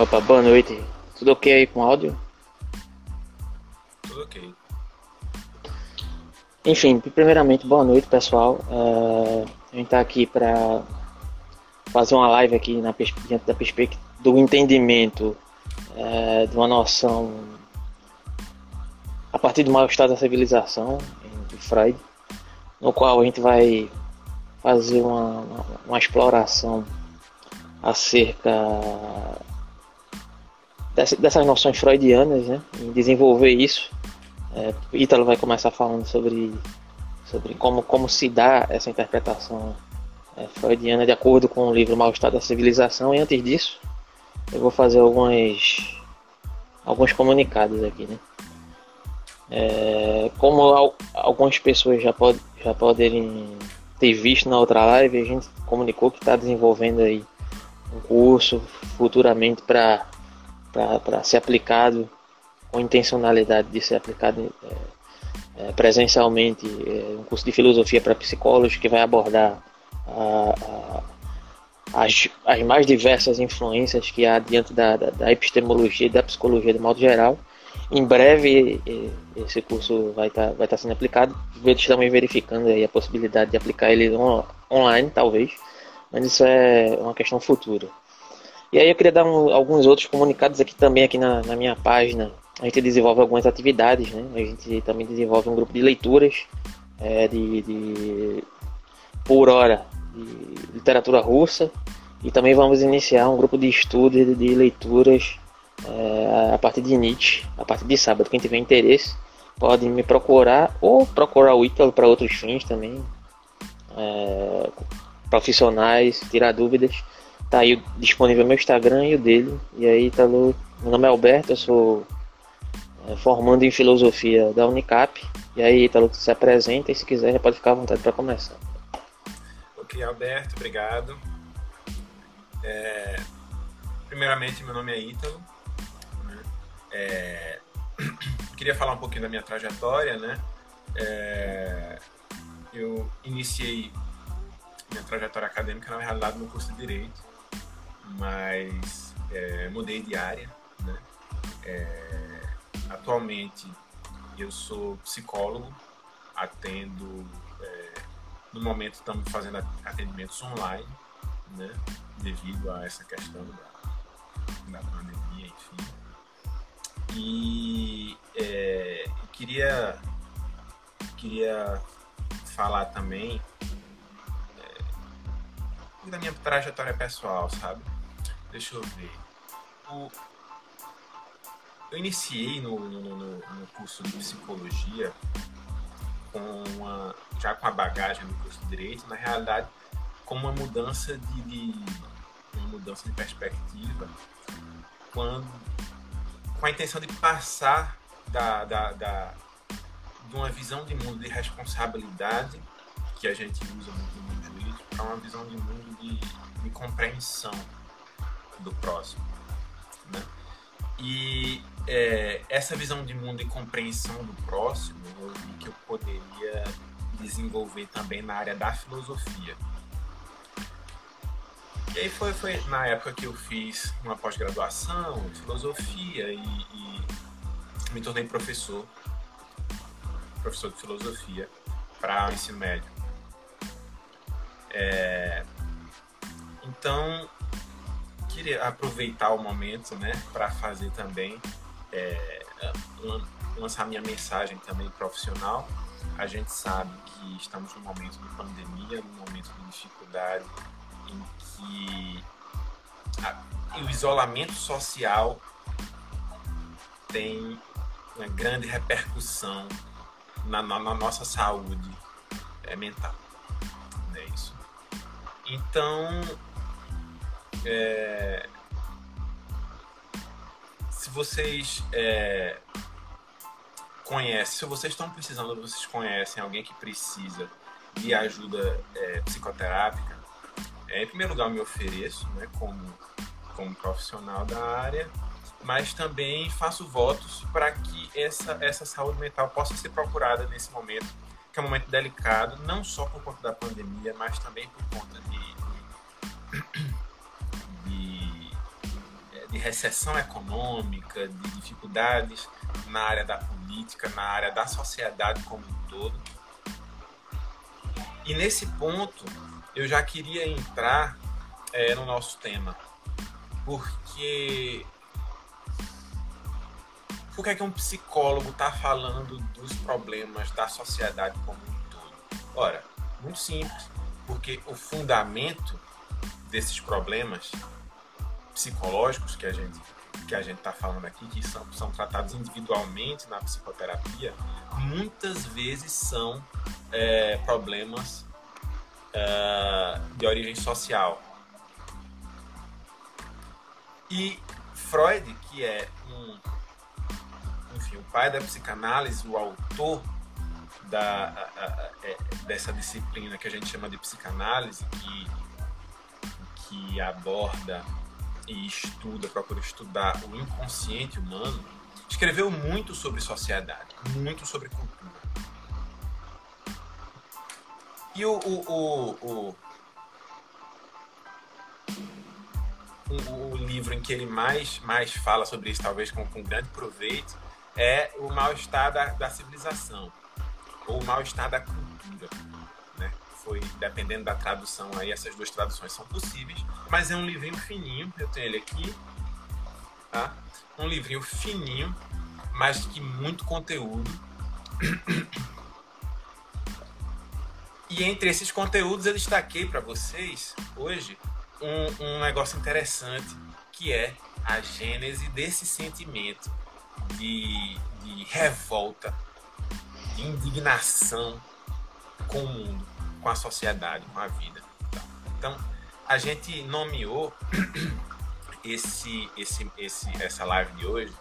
Opa, boa noite. Tudo ok aí com áudio? Tudo ok. Enfim, primeiramente, boa noite, pessoal. Uh, a gente está aqui para fazer uma live aqui na, diante da perspectiva do entendimento uh, de uma noção a partir do mal-estar da civilização de Freud, no qual a gente vai fazer uma, uma, uma exploração acerca dessas noções freudianas, né? Desenvolver isso. É, Ítalo vai começar falando sobre, sobre como, como se dá essa interpretação é, freudiana de acordo com o livro Mal-Estar da Civilização. E antes disso, eu vou fazer alguns, alguns comunicados aqui, né? É, como algumas pessoas já, pod, já poderem ter visto na outra live, a gente comunicou que está desenvolvendo aí um curso futuramente para ser aplicado com intencionalidade de ser aplicado é, é, presencialmente é, um curso de filosofia para psicólogos que vai abordar a, a, as, as mais diversas influências que há diante da, da, da epistemologia e da psicologia de modo geral. Em breve esse curso vai estar tá, vai tá sendo aplicado. Eles verificando aí a possibilidade de aplicar ele on, online, talvez mas isso é uma questão futura. E aí eu queria dar um, alguns outros comunicados aqui também aqui na, na, minha página. A gente desenvolve algumas atividades, né? A gente também desenvolve um grupo de leituras é, de, de, por hora de literatura russa e também vamos iniciar um grupo de estudo de, leituras é, a partir de Nietzsche, a partir de sábado. Quem tiver interesse pode me procurar ou procurar o Ítalo para outros fins também. É, profissionais, tirar dúvidas. Tá aí disponível meu Instagram e o dele. E aí, tá no, meu nome é Alberto, eu sou é, formando em filosofia da Unicap. E aí, Ítalo, se apresenta e se quiser já pode ficar à vontade para começar. Ok, Alberto, obrigado. É, primeiramente, meu nome é Ítalo. Né? É, queria falar um pouquinho da minha trajetória, né? É, eu iniciei minha trajetória acadêmica, na realidade, no curso de Direito, mas é, mudei de área, né? É, atualmente, eu sou psicólogo, atendo, é, no momento estamos fazendo atendimentos online, né? Devido a essa questão da, da pandemia, enfim. E é, queria, queria falar também da minha trajetória pessoal, sabe? Deixa eu ver. O... Eu iniciei no, no, no, curso de psicologia com uma, já com a bagagem do curso de direito, na realidade, com uma mudança de, de uma mudança de perspectiva, quando com a intenção de passar da, da, da de uma visão de mundo de responsabilidade que a gente usa muito no mundo jurídico para uma visão de mundo de, de compreensão do próximo. Né? E é, essa visão de mundo e compreensão do próximo eu vi que eu poderia desenvolver também na área da filosofia. E aí foi, foi na época que eu fiz uma pós-graduação em filosofia e, e, me tornei professor, professor de filosofia para o ensino médio. É, então, queria aproveitar o momento, né, para fazer também é, lançar minha mensagem também profissional. A gente sabe que estamos num momento de pandemia, num momento de dificuldade em que a, o isolamento social tem uma grande repercussão na, na, na nossa saúde é, mental. É isso. Então, é, se vocês é, conhecem, se vocês estão precisando, vocês conhecem alguém que precisa de ajuda é, psicoterápica, é, em primeiro lugar me ofereço, né, como, como profissional da área, mas também faço votos para que essa, essa saúde mental possa ser procurada nesse momento, que é um momento delicado, não só por conta da pandemia, mas também por conta de recessão econômica, de dificuldades na área da política, na área da sociedade como um todo. E nesse ponto, eu já queria entrar é, no nosso tema, porque por que, é que um psicólogo está falando dos problemas da sociedade como um todo? Ora, muito simples, porque o fundamento desses problemas psicológicos que a gente que a gente está falando aqui, que são, são tratados individualmente na psicoterapia, muitas vezes são é, problemas é, de origem social. E Freud, que é um, enfim, o pai da psicanálise, o autor da, a, a, é, dessa disciplina que a gente chama de psicanálise, que, que aborda e estuda, procura estudar o inconsciente humano, escreveu muito sobre sociedade, muito sobre cultura. E o, o, o, o, o livro em que ele mais, mais fala sobre isso, talvez com, com grande proveito, é O Mal-Estar da, da Civilização, ou O Mal-Estar da Cultura foi, dependendo da tradução aí, essas duas traduções são possíveis, mas é um livrinho fininho, eu tenho ele aqui, tá? Um livrinho fininho, mas que muito conteúdo. E entre esses conteúdos eu destaquei para vocês hoje um, um negócio interessante que é a gênese desse sentimento de, de revolta, de indignação com o mundo com a sociedade, com a vida. Então, a gente nomeou esse, esse, esse, essa live de hoje,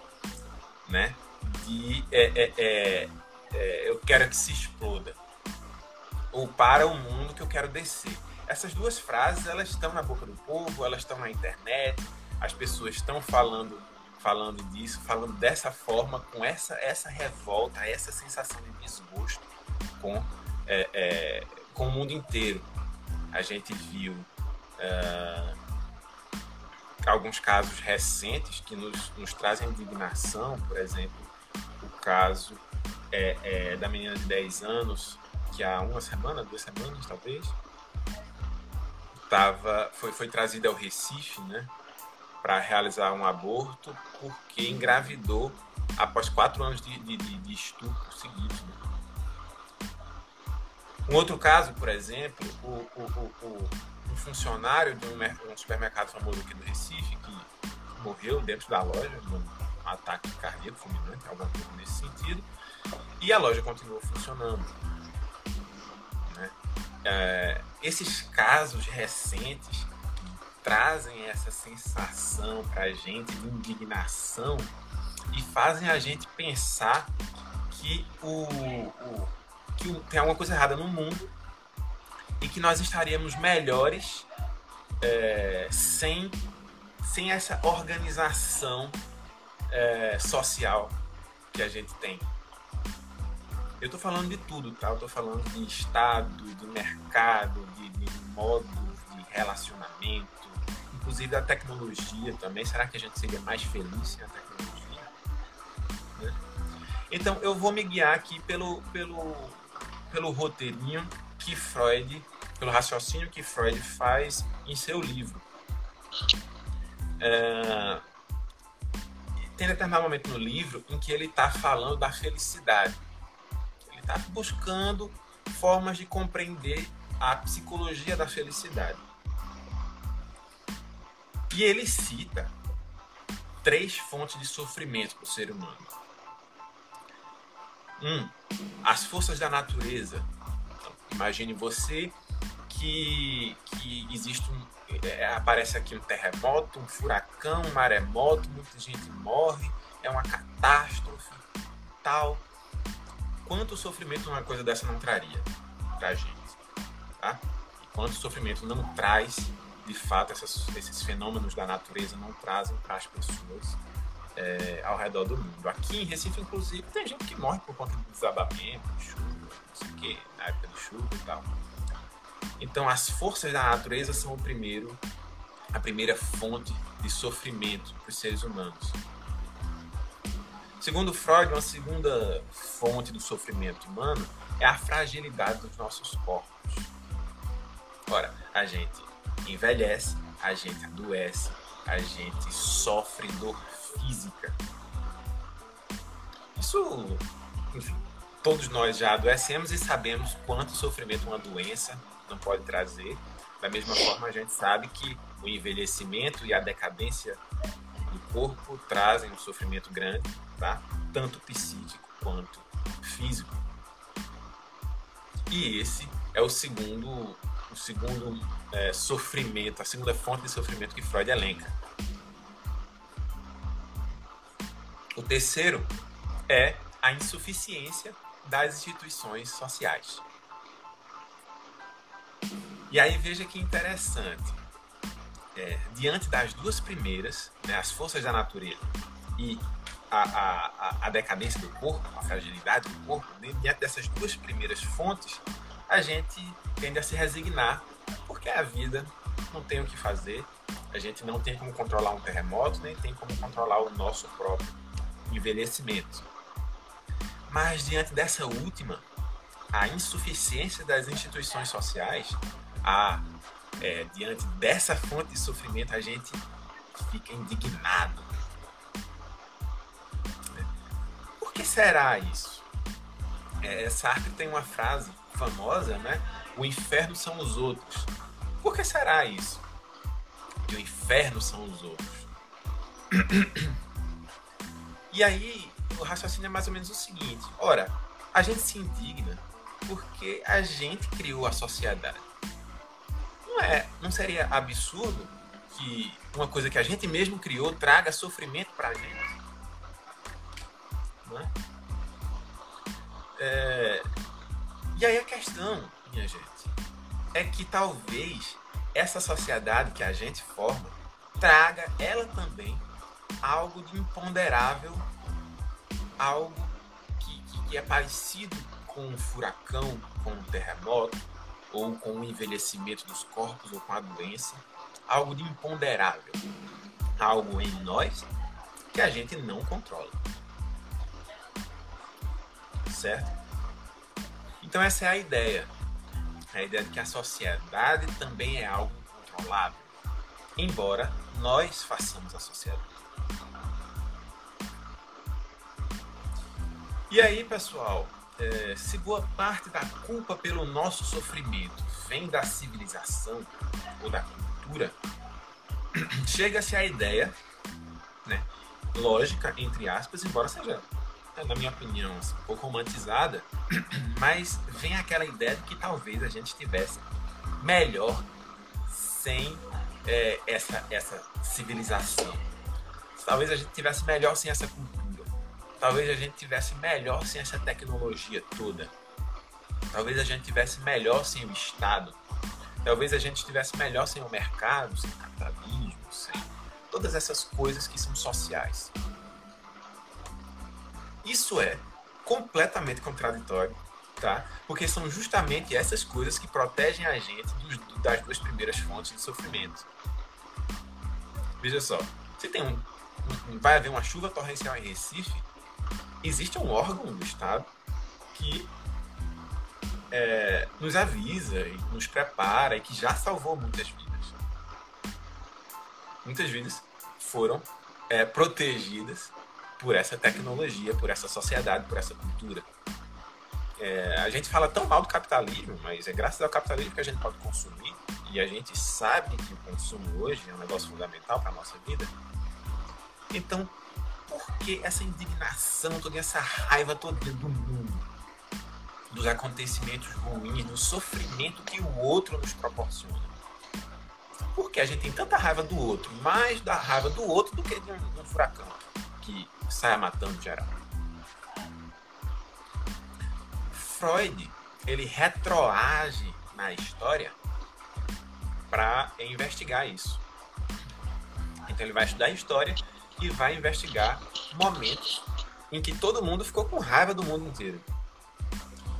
né? De é, é, é, é, eu quero que se exploda ou para o mundo que eu quero descer. Essas duas frases elas estão na boca do povo, elas estão na internet, as pessoas estão falando falando disso, falando dessa forma, com essa essa revolta, essa sensação de desgosto com é, é, com o mundo inteiro. A gente viu uh, alguns casos recentes que nos, nos trazem indignação, por exemplo, o caso é, é, da menina de 10 anos, que há uma semana, duas semanas talvez, tava, foi, foi trazida ao Recife, né, para realizar um aborto, porque engravidou após quatro anos de, de, de estupro. Né? Um outro caso, por exemplo, o, o, o, um funcionário de um, supermercado famoso aqui do Recife que morreu dentro da loja num ataque cardíaco fulminante, alguma coisa nesse sentido, e a loja continuou funcionando. Né? É, esses casos recentes trazem essa sensação para a gente de indignação e fazem a gente pensar que o, o que tem alguma coisa errada no mundo e que nós estaríamos melhores é, sem, sem essa organização é, social que a gente tem. Eu estou falando de tudo, tá? Eu estou falando de Estado, de mercado, de, de modos de relacionamento, inclusive da tecnologia também. Será que a gente seria mais feliz sem a tecnologia? Né? Então eu vou me guiar aqui pelo, pelo pelo roteirinho que Freud, pelo raciocínio que Freud faz em seu livro. É, tem determinado momento no livro em que ele está falando da felicidade. Ele está buscando formas de compreender a psicologia da felicidade. E ele cita três fontes de sofrimento para o ser humano. Um, as forças da natureza. Então, imagine você que, que existe um. É, aparece aqui um terremoto, um furacão, um maremoto, muita gente morre, é uma catástrofe, tal. Quanto sofrimento uma coisa dessa não traria pra gente? Tá? Quanto sofrimento não traz, de fato, essas, esses fenômenos da natureza não trazem para as pessoas é, ao redor do mundo. Aqui em Recife, inclusive, tem gente que morre por conta de desabamento, de chuva, não sei o quê, na época de chuva e tal. Então, as forças da natureza são o primeiro, a primeira fonte de sofrimento para os seres humanos. Segundo Freud, uma segunda fonte do sofrimento humano é a fragilidade dos nossos corpos. Ora, a gente envelhece, a gente adoece, a gente sofre dor física. Isso, enfim, todos nós já adoecemos e sabemos quanto sofrimento uma doença não pode trazer. Da mesma forma, a gente sabe que o envelhecimento e a decadência do corpo trazem um sofrimento grande, tá? tanto psíquico quanto físico. E esse é o segundo, o segundo é, sofrimento, a segunda fonte de sofrimento que Freud elenca. O terceiro é a insuficiência das instituições sociais. E aí veja que interessante. É, diante das duas primeiras, né, as forças da natureza e a, a, a, decadência do corpo, a fragilidade do corpo, né, diante dessas duas primeiras fontes, a gente tende a se resignar, porque a vida não tem o que fazer, a gente não tem como controlar um terremoto, nem tem como controlar o nosso próprio envelhecimento. Mas diante dessa última, a insuficiência das instituições sociais, a, é, diante dessa fonte de sofrimento, a gente fica indignado. Por que será isso? É, Sartre tem uma frase famosa, né? O inferno são os outros. Por que será isso? Que o inferno são os outros. E aí, o raciocínio é mais ou menos o seguinte: ora, a gente se indigna porque a gente criou a sociedade. Não é, não seria absurdo que uma coisa que a gente mesmo criou traga sofrimento para a gente? Não é? é? E aí a questão, minha gente, é que talvez essa sociedade que a gente forma traga ela também algo de imponderável, algo que, que é parecido com um furacão, com um terremoto, ou com o envelhecimento dos corpos, ou com a doença, algo de imponderável, algo em nós que a gente não controla. Certo? Então essa é a ideia. A ideia de que a sociedade também é algo controlável, embora nós façamos a sociedade. E aí, pessoal, é, se boa parte da culpa pelo nosso sofrimento vem da civilização ou da cultura, chega-se à ideia, né, lógica, entre aspas, embora seja, é, na minha opinião, assim, um pouco romantizada, mas vem aquela ideia de que talvez a gente estivesse melhor sem é, essa, essa civilização. Talvez a gente tivesse melhor sem essa cultura talvez a gente tivesse melhor sem essa tecnologia toda. Talvez a gente tivesse melhor sem o Estado. Talvez a gente estivesse melhor sem o mercado, sem o capitalismo, sem todas essas coisas que são sociais. Isso é completamente contraditório, tá? Porque são justamente essas coisas que protegem a gente dos, das duas primeiras fontes de sofrimento. Veja só, se tem um, um, vai haver uma chuva torrencial em Recife, existe um órgão do Estado que é, nos avisa e nos prepara e que já salvou muitas vidas. Muitas vidas foram é, protegidas por essa tecnologia, por essa sociedade, por essa cultura. É, a gente fala tão mal do capitalismo, mas é graças ao capitalismo que a gente pode consumir e a gente sabe que o consumo hoje é um negócio fundamental para a nossa vida. Então, por que essa indignação, toda essa raiva toda do mundo? Dos acontecimentos ruins, do sofrimento que o outro nos proporciona. Porque a gente tem tanta raiva do outro, mais da raiva do outro do que de um, de um furacão que saia matando geral. Freud, ele retroage na história para investigar isso. Então ele vai estudar a história e vai investigar momentos em que todo mundo ficou com raiva do mundo inteiro.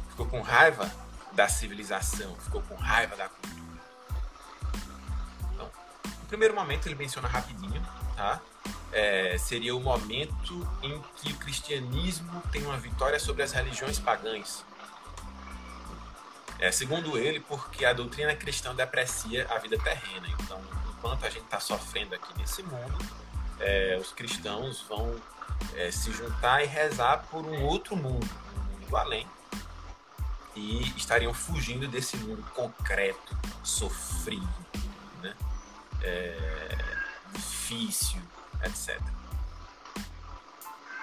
Ficou com raiva da civilização, ficou com raiva da cultura. Então, primeiro momento ele menciona rapidinho, tá? É, seria o momento em que o cristianismo tem uma vitória sobre as religiões pagãs. É, segundo ele, porque a doutrina cristã deprecia a vida terrena. Então, enquanto a gente está sofrendo aqui nesse mundo, é, os cristãos vão é, se juntar e rezar por um outro mundo, um mundo além, e estariam fugindo desse mundo concreto, sofrido, né? É, difícil, etc.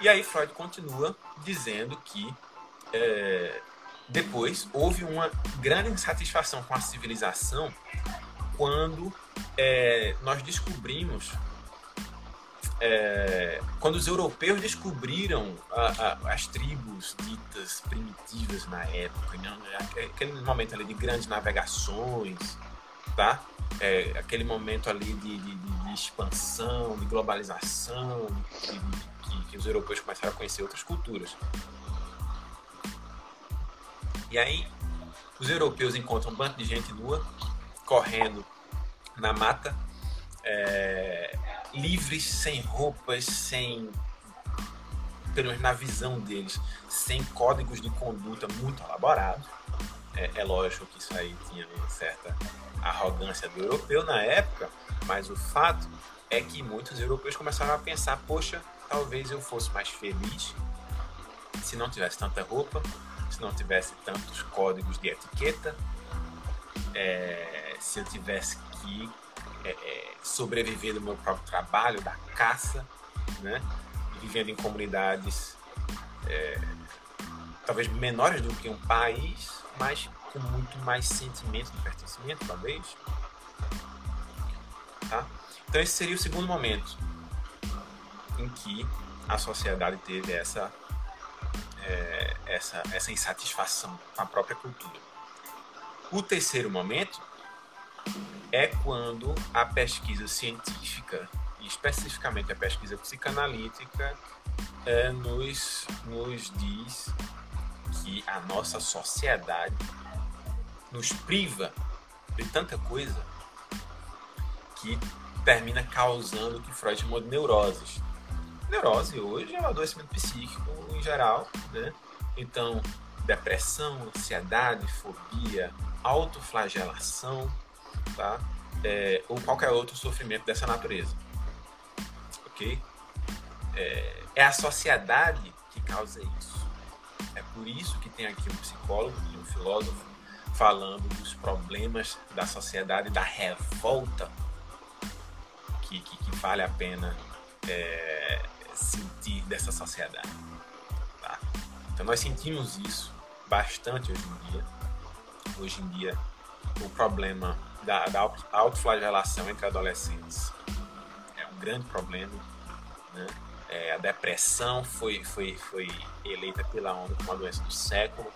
E aí Freud continua dizendo que é, depois houve uma grande insatisfação com a civilização quando é, nós descobrimos é, quando os europeus descobriram a, a, as tribos ditas primitivas na época, né? aquele momento ali de grandes navegações, tá? É, aquele momento ali de, de, de, expansão, de globalização, de, que, que, os europeus começaram a conhecer outras culturas. E aí, os europeus encontram um bando de gente nua, correndo na mata, é, livres, sem roupas, sem. pelo menos na visão deles, sem códigos de conduta muito elaborados. É, é lógico que isso aí tinha uma certa arrogância do europeu na época, mas o fato é que muitos europeus começaram a pensar: poxa, talvez eu fosse mais feliz se não tivesse tanta roupa, se não tivesse tantos códigos de etiqueta, é, se eu tivesse que é, é, sobreviver do meu próprio trabalho, da caça, né? vivendo em comunidades é, talvez menores do que um país, mas com muito mais sentimento de pertencimento, talvez. Tá? Então esse seria o segundo momento em que a sociedade teve essa, é, essa, essa insatisfação com a própria cultura. O terceiro momento é quando a pesquisa científica, especificamente a pesquisa psicanalítica, é, nos, nos diz que a nossa sociedade nos priva de tanta coisa que termina causando o que Freud chamou de neuroses. Neurose hoje é um adoecimento psíquico em geral, né? Então, depressão, ansiedade, fobia, autoflagelação, tá? É, ou qualquer outro sofrimento dessa natureza. Ok? É, é, a sociedade que causa isso. É por isso que tem aqui um psicólogo e um filósofo falando dos problemas da sociedade, da revolta que, que, que vale a pena é, sentir dessa sociedade. Tá? Então nós sentimos isso bastante hoje em dia. Hoje em dia o problema da, da autoflagelação entre adolescentes é um grande problema. Né? É, a depressão foi, foi, foi eleita pela ONU como uma doença do século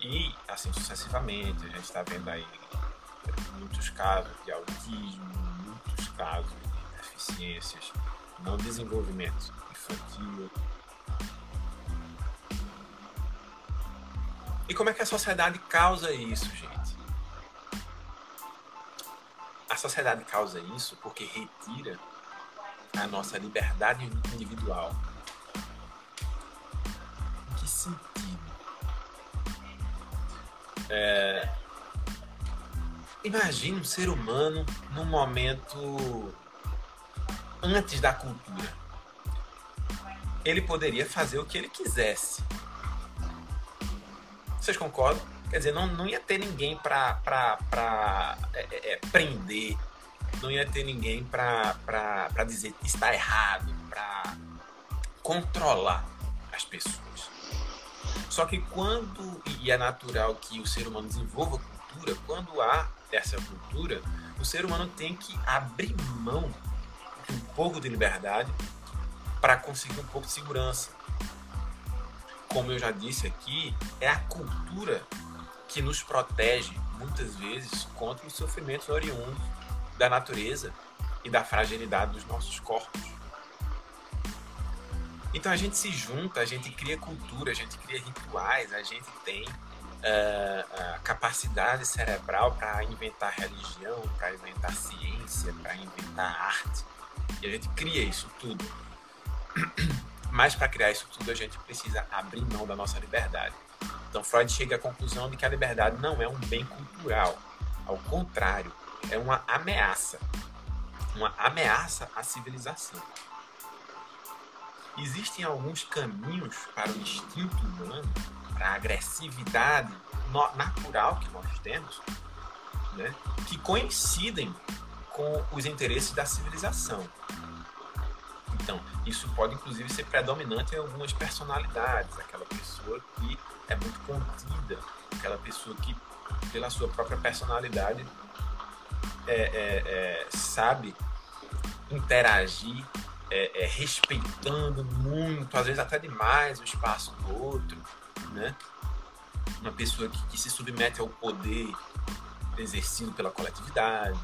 e assim sucessivamente. A gente está vendo aí muitos casos de autismo, muitos casos de deficiências, não desenvolvimento infantil. E como é que a sociedade causa isso, gente? A sociedade causa isso porque retira a nossa liberdade individual. Em que sentido? É... Imagine um ser humano num momento antes da cultura. Ele poderia fazer o que ele quisesse. Vocês concordam? Quer dizer, não, não ia ter ninguém para é, é, é, prender, não ia ter ninguém para dizer que está errado, para controlar as pessoas. Só que quando, e é natural que o ser humano desenvolva cultura, quando há essa cultura, o ser humano tem que abrir mão de um pouco de liberdade para conseguir um pouco de segurança. Como eu já disse aqui, é a cultura que nos protege muitas vezes contra os sofrimentos oriundos da natureza e da fragilidade dos nossos corpos. Então a gente se junta, a gente cria cultura, a gente cria rituais, a gente tem é, a capacidade cerebral para inventar religião, para inventar ciência, para inventar arte. E a gente cria isso tudo. Mas para criar isso tudo, a gente precisa abrir mão da nossa liberdade. Então, Freud chega à conclusão de que a liberdade não é um bem cultural. Ao contrário, é uma ameaça. Uma ameaça à civilização. Existem alguns caminhos para o instinto humano, para a agressividade natural que nós temos, né, que coincidem com os interesses da civilização. Então, isso pode inclusive ser predominante em algumas personalidades, aquela pessoa que é muito contida, aquela pessoa que, pela sua própria personalidade, é, é, é, sabe interagir é, é, respeitando muito, às vezes até demais, o espaço do outro, né? Uma pessoa que, que se submete ao poder exercido pela coletividade,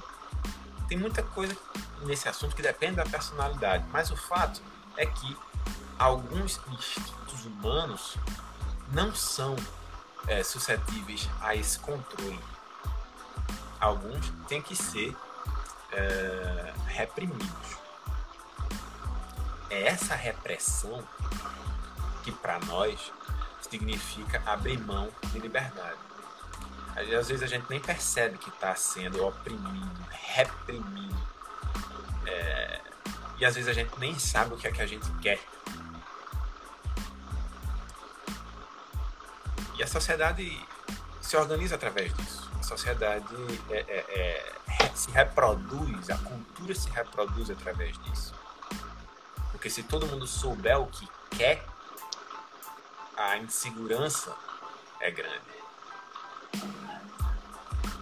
tem muita coisa nesse assunto que depende da personalidade, mas o fato é que alguns instintos humanos não são é, suscetíveis a esse controle. Alguns têm que ser é, reprimidos. É essa repressão que para nós significa abrir mão de liberdade. Às vezes a gente nem percebe que está sendo oprimido, reprimido. É... E às vezes a gente nem sabe o que é que a gente quer. E a sociedade se organiza através disso. A sociedade é, é, é, se reproduz, a cultura se reproduz através disso. Porque se todo mundo souber o que quer, a insegurança é grande.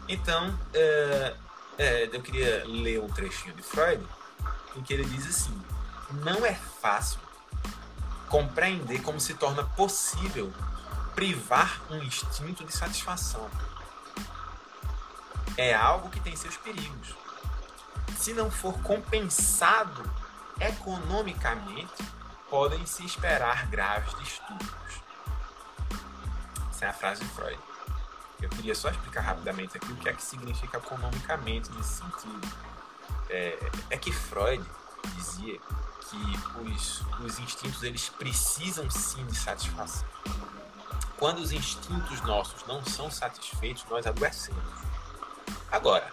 Então, é, é, eu queria ler um trechinho de Freud, em que ele diz assim: não é fácil compreender como se torna possível privar um instinto de satisfação. É algo que tem seus perigos. Se não for compensado economicamente, podem se esperar graves distúrbios. Essa é a frase de Freud. Eu queria só explicar rapidamente aqui o que é que significa economicamente nesse sentido. É, é que Freud dizia que os, os instintos eles precisam sim de satisfação. Quando os instintos nossos não são satisfeitos, nós adoecemos. Agora,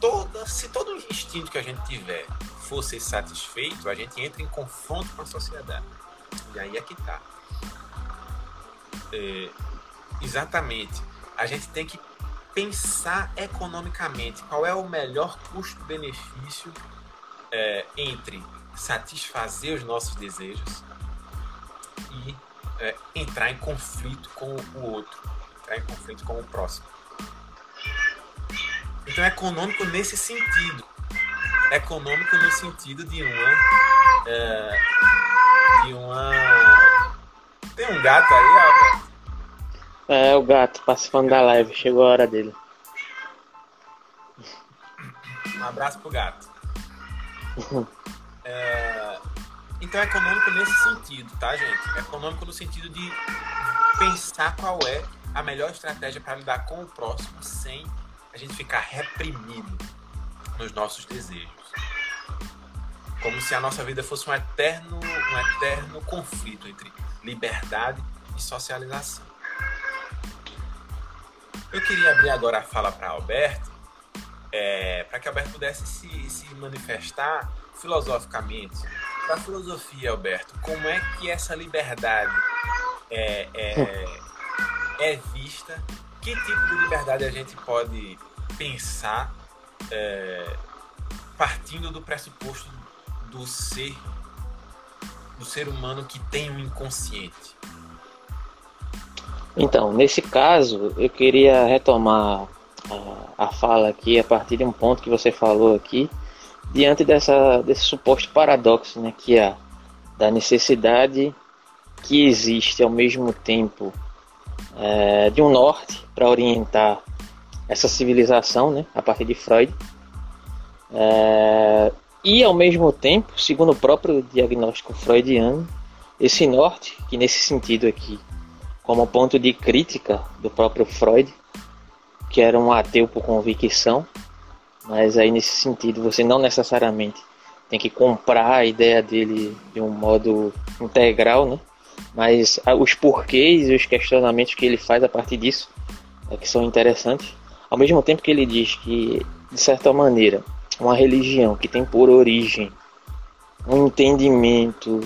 toda, se todo instinto que a gente tiver fosse satisfeito, a gente entra em confronto com a sociedade. E aí é que tá. É, exatamente a gente tem que pensar economicamente qual é o melhor custo-benefício é, entre satisfazer os nossos desejos e é, entrar em conflito com o outro, entrar em conflito com o próximo. Então, é econômico nesse sentido. Econômico no sentido de uma. É, de uma. Tem um gato aí, Alberto? É, o gato participando da live, chegou a hora dele. Um abraço pro gato. é, então é econômico nesse sentido, tá, gente? É econômico no sentido de pensar qual é a melhor estratégia para lidar com o próximo sem a gente ficar reprimido nos nossos desejos. Como se a nossa vida fosse um eterno, um eterno conflito entre liberdade e socialização. Eu queria abrir agora a fala para Alberto, é, para que Alberto pudesse se, se manifestar filosoficamente. Para a filosofia, Alberto, como é que essa liberdade é, é, é vista? Que tipo de liberdade a gente pode pensar é, partindo do pressuposto do ser do ser humano que tem um inconsciente? Então, nesse caso, eu queria retomar a, a fala aqui a partir de um ponto que você falou aqui, diante dessa, desse suposto paradoxo, né, que é da necessidade que existe ao mesmo tempo é, de um norte para orientar essa civilização, né, a partir de Freud, é, e ao mesmo tempo, segundo o próprio diagnóstico freudiano, esse norte, que nesse sentido aqui como ponto de crítica do próprio Freud, que era um ateu por convicção, mas aí nesse sentido você não necessariamente tem que comprar a ideia dele de um modo integral, né? Mas os porquês e os questionamentos que ele faz a partir disso é que são interessantes. Ao mesmo tempo que ele diz que, de certa maneira, uma religião que tem por origem um entendimento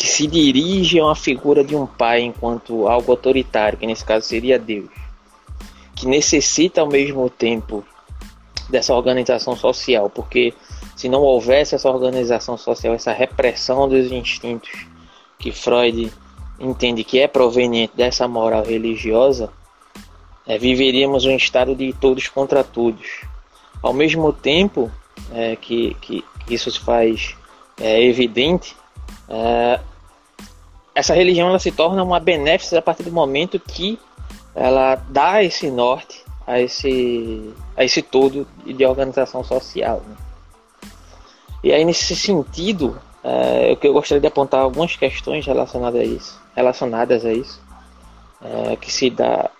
que se dirige a uma figura de um pai enquanto algo autoritário, que nesse caso seria Deus, que necessita ao mesmo tempo dessa organização social, porque se não houvesse essa organização social, essa repressão dos instintos que Freud entende que é proveniente dessa moral religiosa, é, viveríamos um estado de todos contra todos. Ao mesmo tempo é, que, que isso se faz é, evidente, é, essa religião ela se torna uma benéfica a partir do momento que ela dá esse norte a esse, a esse todo de organização social. Né? E aí nesse sentido, é, eu, eu gostaria de apontar algumas questões relacionadas a isso, relacionadas a isso, é, que se dá,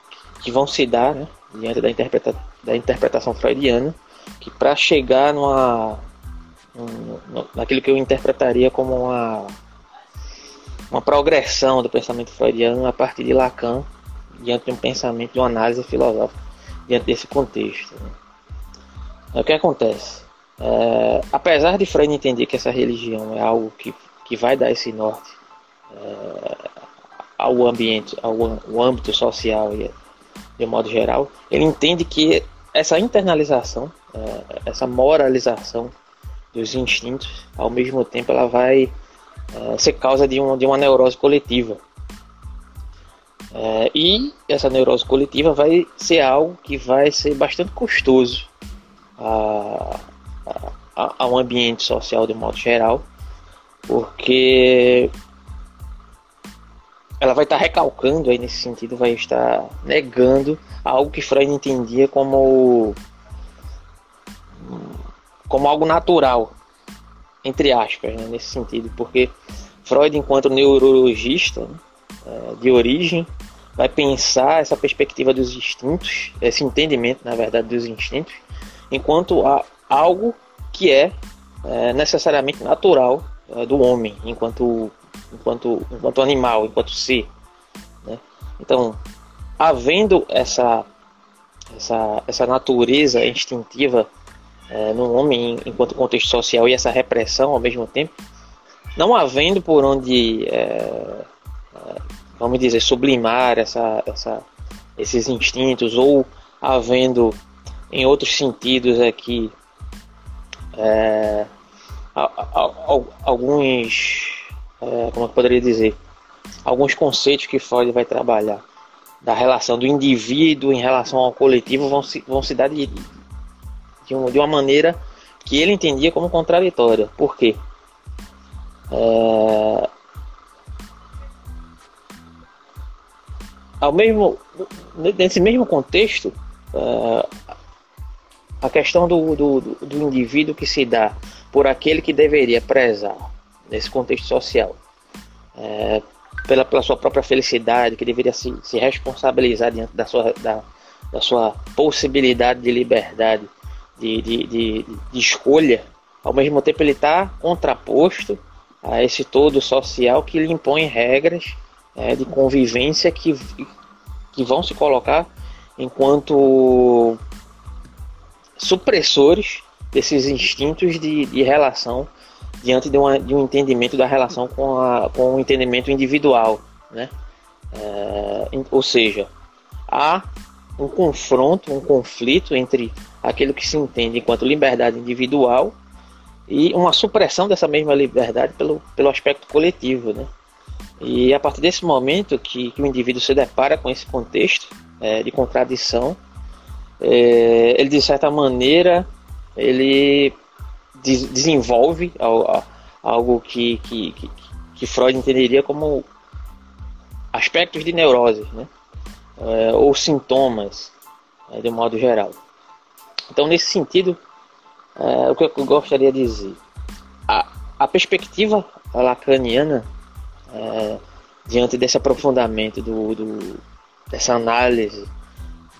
que vão se dar, né, diante da, interpreta, da interpretação freudiana, que para chegar numa, um, naquilo que eu interpretaria como uma uma progressão do pensamento freudiano a partir de Lacan diante de um pensamento de uma análise filosófica diante desse contexto. Né? É o que acontece? É, apesar de Freud entender que essa religião é algo que, que vai dar esse norte é, ao ambiente, ao, ao âmbito social e de modo geral, ele entende que essa internalização, é, essa moralização dos instintos, ao mesmo tempo ela vai é, ser causa de, um, de uma neurose coletiva. É, e essa neurose coletiva vai ser algo que vai ser bastante custoso a, a, a um ambiente social de modo geral, porque ela vai estar recalcando aí nesse sentido, vai estar negando algo que Freud entendia como como algo natural, entre aspas, né, nesse sentido, porque Freud, enquanto neurologista né, é, de origem, vai pensar essa perspectiva dos instintos, esse entendimento, na verdade, dos instintos, enquanto a algo que é, é necessariamente natural é, do homem, enquanto, enquanto, enquanto animal, enquanto ser. Né? Então, havendo essa, essa, essa natureza instintiva é, no homem enquanto contexto social e essa repressão ao mesmo tempo, não havendo por onde, é, é, vamos dizer, sublimar essa, essa, esses instintos ou havendo em outros sentidos aqui é, alguns, é, como eu poderia dizer, alguns conceitos que Freud vai trabalhar. Da relação do indivíduo em relação ao coletivo vão se, vão se dar de, de, uma, de uma maneira que ele entendia como contraditória. Por quê? É... Ao mesmo, nesse mesmo contexto, é... a questão do, do, do indivíduo que se dá por aquele que deveria prezar nesse contexto social, é, pela, pela sua própria felicidade, que deveria se, se responsabilizar diante da sua, da, da sua possibilidade de liberdade, de, de, de, de escolha, ao mesmo tempo ele está contraposto a esse todo social que lhe impõe regras é, de convivência que, que vão se colocar enquanto supressores desses instintos de, de relação diante de, uma, de, um entendimento da relação com, a, com o entendimento individual, né? É, ou seja, há um confronto, um conflito entre aquilo que se entende enquanto liberdade individual e uma supressão dessa mesma liberdade pelo, pelo aspecto coletivo, né? E a partir desse momento que, que o indivíduo se depara com esse contexto é, de contradição, é, ele de certa maneira ele des desenvolve algo que, que, que, que, Freud entenderia como aspectos de neurose, né? É, ou sintomas, é, de modo geral. Então, nesse sentido, é, o que eu gostaria de dizer? A, a perspectiva lacaniana, é, diante desse aprofundamento, do, do dessa análise,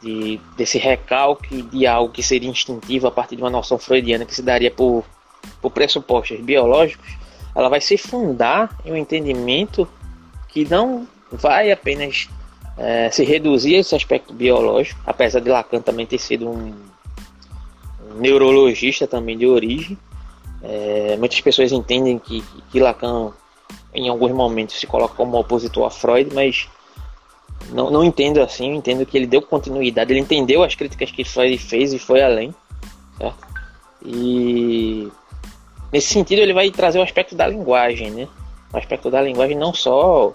de, desse recalque de algo que seria instintivo a partir de uma noção freudiana que se daria por, por pressupostos biológicos, ela vai se fundar em um entendimento que não vai apenas é, se reduzir a esse aspecto biológico, apesar de Lacan também ter sido um, neurologista também de origem. É, muitas pessoas entendem que, que Lacan, em alguns momentos, se coloca como opositor a Freud, mas não, não entendo assim. Eu entendo que ele deu continuidade, ele entendeu as críticas que Freud fez e foi além, certo? E nesse sentido ele vai trazer o aspecto da linguagem, né? O aspecto da linguagem não só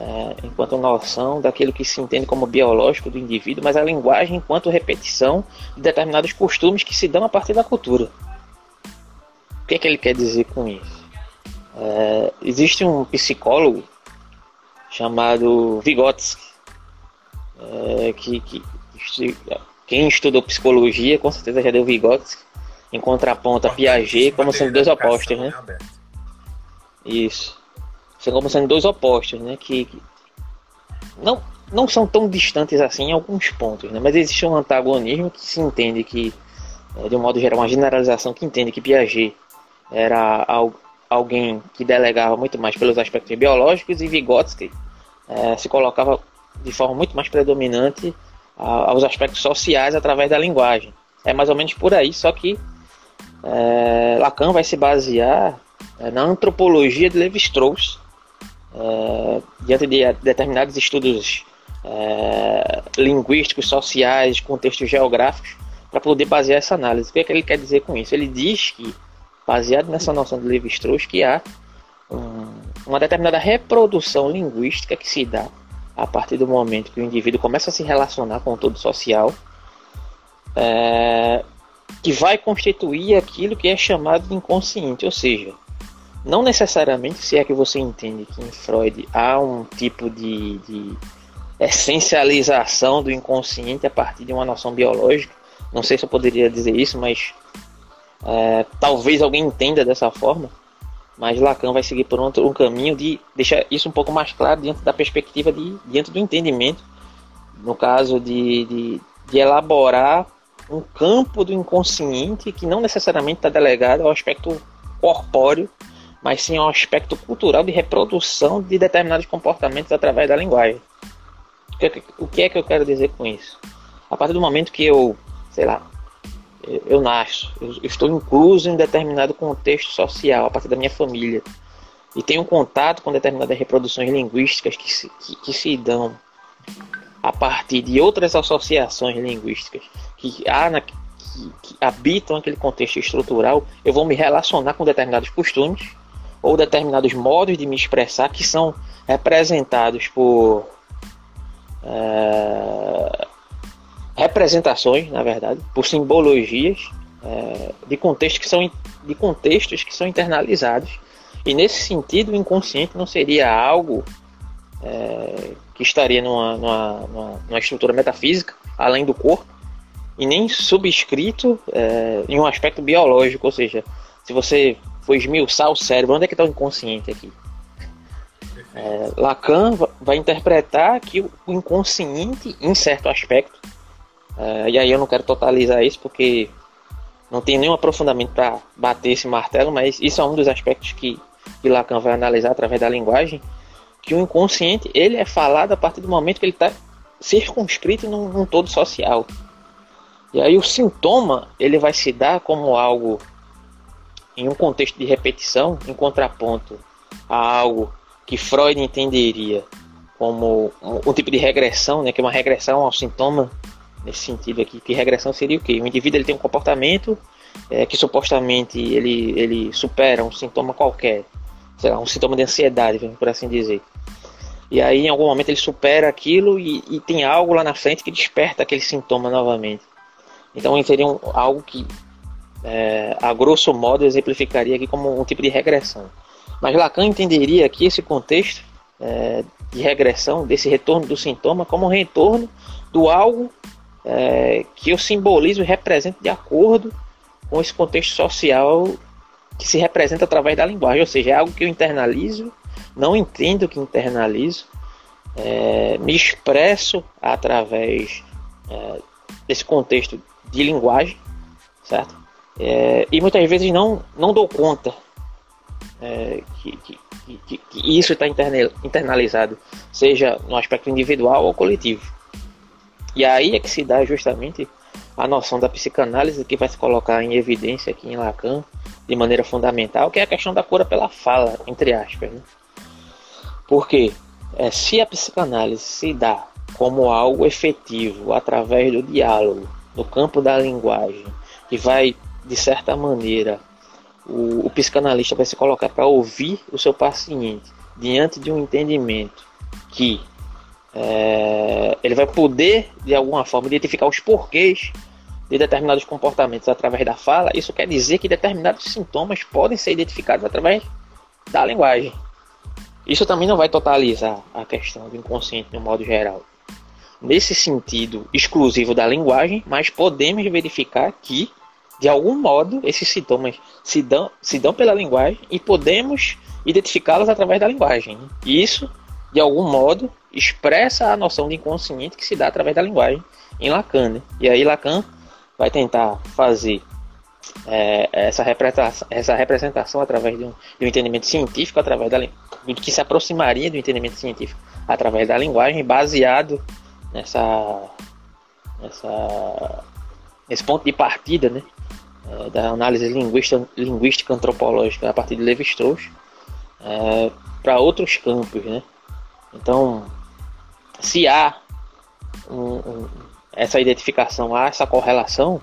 é, enquanto noção daquilo que se entende como biológico do indivíduo, mas a linguagem enquanto repetição de determinados costumes que se dão a partir da cultura. O que é que ele quer dizer com isso? É, existe um psicólogo chamado Vygotsky, é, que, que, quem estudou psicologia com certeza já deu Vygotsky, em contraponto a Piaget como sendo dois opostos, né? Isso são como sendo dois opostos, né? Que, que, não, não são tão distantes assim em alguns pontos, né? Mas existe um antagonismo que se entende que, é, de um modo geral, uma generalização que entende que Piaget era alguém que delegava muito mais pelos aspectos biológicos e Vygotsky é, se colocava de forma muito mais predominante aos aspectos sociais através da linguagem. É mais ou menos por aí, só que é, Lacan vai se basear é, na antropologia de Levi-Strauss é, diante de determinados estudos é, linguísticos, sociais, contextos geográficos, para poder basear essa análise. O que, é que ele quer dizer com isso? Ele diz que, baseado nessa noção de Levi-Strauss, que há um, uma determinada reprodução linguística que se dá a partir do momento que o indivíduo começa a se relacionar com o todo social, é, que vai constituir aquilo que é chamado de inconsciente, ou seja, não necessariamente, se é que você entende que em Freud há um tipo de, de essencialização do inconsciente a partir de uma noção biológica. Não sei se eu poderia dizer isso, mas é, talvez alguém entenda dessa forma. Mas Lacan vai seguir por um, um caminho de deixar isso um pouco mais claro dentro da perspectiva de dentro do entendimento, no caso de, de, de elaborar um campo do inconsciente que não necessariamente está delegado ao aspecto corpóreo mas sim ao aspecto cultural de reprodução de determinados comportamentos através da linguagem. O que é que eu quero dizer com isso? A partir do momento que eu, sei lá, eu nasço, eu estou incluso em determinado contexto social, a partir da minha família, e tenho contato com determinadas reproduções linguísticas que se, que, que se dão a partir de outras associações linguísticas que há na, que, que habitam aquele contexto estrutural, eu vou me relacionar com determinados costumes ou determinados modos de me expressar que são representados por é, representações, na verdade, por simbologias é, de contextos que são de contextos que são internalizados. E nesse sentido o inconsciente não seria algo é, que estaria numa, numa, numa, estrutura metafísica além do corpo e nem subscrito é, em um aspecto biológico, ou seja, se você foi esmiuçar o cérebro. Onde é que está o inconsciente aqui? É, Lacan vai interpretar que o inconsciente, em certo aspecto, é, e aí eu não quero totalizar isso porque não tem nenhum aprofundamento para bater esse martelo, mas isso é um dos aspectos que, que Lacan vai analisar através da linguagem, que o inconsciente ele é falado a partir do momento que ele está circunscrito num, num todo social. E aí o sintoma ele vai se dar como algo em um contexto de repetição, em contraponto a algo que Freud entenderia como um, um tipo de regressão, né, que é uma regressão ao sintoma, nesse sentido aqui, que regressão seria o quê? O indivíduo ele tem um comportamento é, que supostamente ele, ele supera um sintoma qualquer, sei lá, um sintoma de ansiedade, por assim dizer. E aí, em algum momento, ele supera aquilo e, e tem algo lá na frente que desperta aquele sintoma novamente. Então, seria um, algo que é, a grosso modo, exemplificaria aqui como um tipo de regressão. Mas Lacan entenderia aqui esse contexto é, de regressão, desse retorno do sintoma, como um retorno do algo é, que eu simbolizo e represento de acordo com esse contexto social que se representa através da linguagem, ou seja, é algo que eu internalizo, não entendo que internalizo, é, me expresso através é, desse contexto de linguagem, certo? É, e muitas vezes não, não dou conta é, que, que, que, que, isso está internalizado, seja no aspecto individual ou coletivo. E aí é que se dá justamente a noção da psicanálise que vai se colocar em evidência aqui em Lacan de maneira fundamental, que é a questão da cura pela fala, entre aspas. Né? Porque é, se a psicanálise se dá como algo efetivo através do diálogo, no campo da linguagem, que vai, de certa maneira, o, o psicanalista vai se colocar para ouvir o seu paciente diante de um entendimento que é, ele vai poder, de alguma forma, identificar os porquês de determinados comportamentos através da fala. Isso quer dizer que determinados sintomas podem ser identificados através da linguagem. Isso também não vai totalizar a questão do inconsciente no modo geral. Nesse sentido exclusivo da linguagem, mas podemos verificar que, de algum modo, esses sintomas se dão, se dão pela linguagem e podemos identificá-los através da linguagem. Isso, de algum modo, expressa a noção de inconsciente que se dá através da linguagem em Lacan. Né? E aí Lacan vai tentar fazer é, essa, representação, essa representação através de um, de um entendimento científico, através da que se aproximaria do entendimento científico através da linguagem, baseado nessa, nessa nesse ponto de partida, né, é, da análise linguística, linguística antropológica a partir de Levi-Strauss é, para outros campos, né? Então, se há um, um, essa identificação, há essa correlação,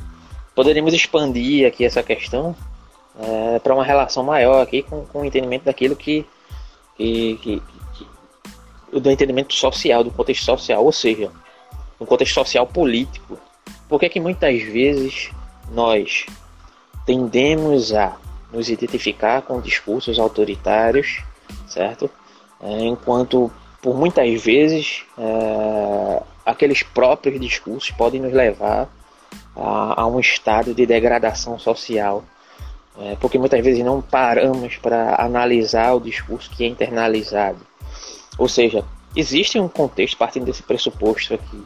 poderíamos expandir aqui essa questão é, para uma relação maior aqui com, com o entendimento daquilo que, que, que, que, do entendimento social, do contexto social, ou seja, no contexto social político. Por que, que muitas vezes nós tendemos a nos identificar com discursos autoritários, certo? É, enquanto por muitas vezes é, aqueles próprios discursos podem nos levar a, a um estado de degradação social. É, porque muitas vezes não paramos para analisar o discurso que é internalizado. Ou seja, existe um contexto partindo desse pressuposto aqui,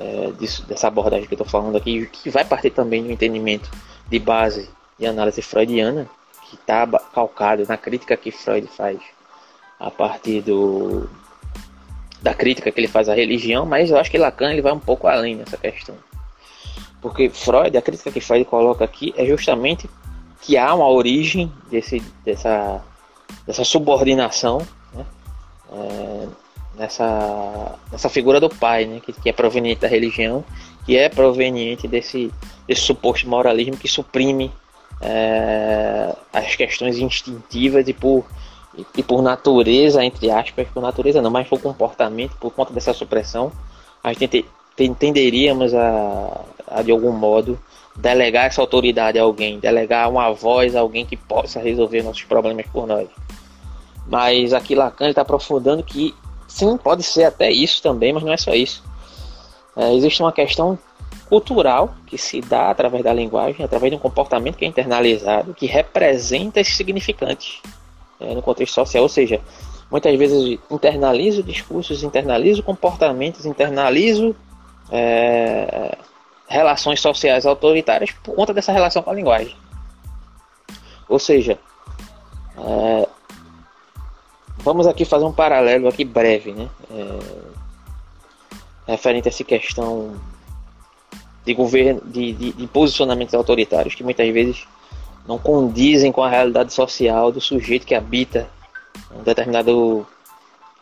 é, disso, dessa abordagem que eu estou falando aqui, que vai partir também do entendimento de base de análise freudiana, que está calcado na crítica que Freud faz a partir do, da crítica que ele faz à religião, mas eu acho que Lacan ele vai um pouco além nessa questão. Porque Freud, a crítica que Freud coloca aqui é justamente que há uma origem desse, dessa, dessa subordinação né? é, nessa, nessa figura do pai, né? que, que é proveniente da religião, que é proveniente desse, desse suposto moralismo que suprime é, as questões instintivas e por, e, e por natureza, entre aspas, por natureza não, mas por comportamento, por conta dessa supressão, a gente tenderíamos a, a, de algum modo, delegar essa autoridade a alguém, delegar uma voz a alguém que possa resolver nossos problemas por nós. Mas aqui Lacan está aprofundando que sim, pode ser até isso também, mas não é só isso. É, existe uma questão cultural que se dá através da linguagem, através de um comportamento que é internalizado, que representa esses significantes é, no contexto social, ou seja, muitas vezes internalizo discursos, internalizo comportamentos, internalizo é, relações sociais autoritárias por conta dessa relação com a linguagem. Ou seja, é, vamos aqui fazer um paralelo aqui breve, né? É, referente a essa questão de governo, de, de, de, posicionamentos autoritários que muitas vezes não condizem com a realidade social do sujeito que habita um determinado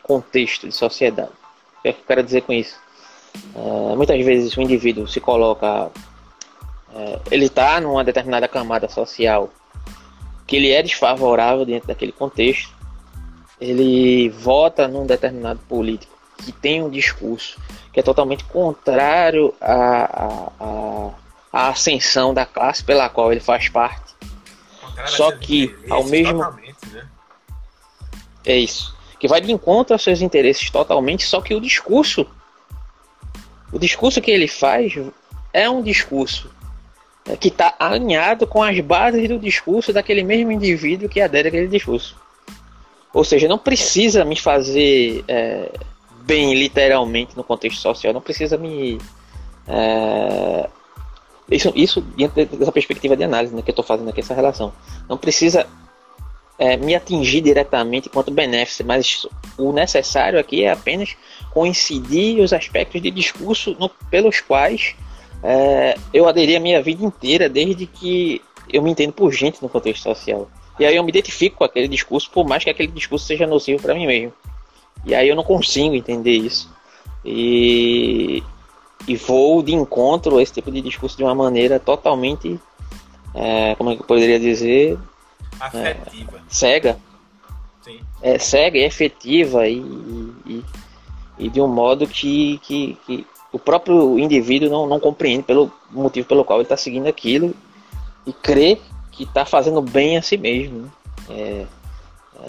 contexto de sociedade. O que, é eu quero dizer com isso? É, muitas vezes o indivíduo se coloca, é, ele está numa determinada camada social que ele é desfavorável dentro daquele contexto, ele vota num determinado político que tem um discurso que é totalmente contrário à, à, à ascensão da classe pela qual ele faz parte. Só que, ao mesmo né? É isso. Que vai de encontro aos seus interesses totalmente, só que o discurso o discurso que ele faz é um discurso né, que está alinhado com as bases do discurso daquele mesmo indivíduo que adere aquele discurso. Ou seja, não precisa me fazer é, bem literalmente no contexto social, não precisa me. É, isso, isso dentro dessa perspectiva de análise né, que eu estou fazendo aqui, essa relação. Não precisa é, me atingir diretamente quanto benefício, mas o necessário aqui é apenas coincidir os aspectos de discurso no, pelos quais é, eu aderi a minha vida inteira, desde que eu me entendo por gente no contexto social. E aí eu me identifico com aquele discurso, por mais que aquele discurso seja nocivo para mim mesmo. E aí eu não consigo entender isso. E, e vou de encontro a esse tipo de discurso de uma maneira totalmente, é, como é que eu poderia dizer? Afetiva. É, cega. Sim. É, cega e efetiva e, e, e de um modo que, que, que o próprio indivíduo não, não compreende pelo motivo pelo qual ele está seguindo aquilo e crê que está fazendo bem a si mesmo. Né? É,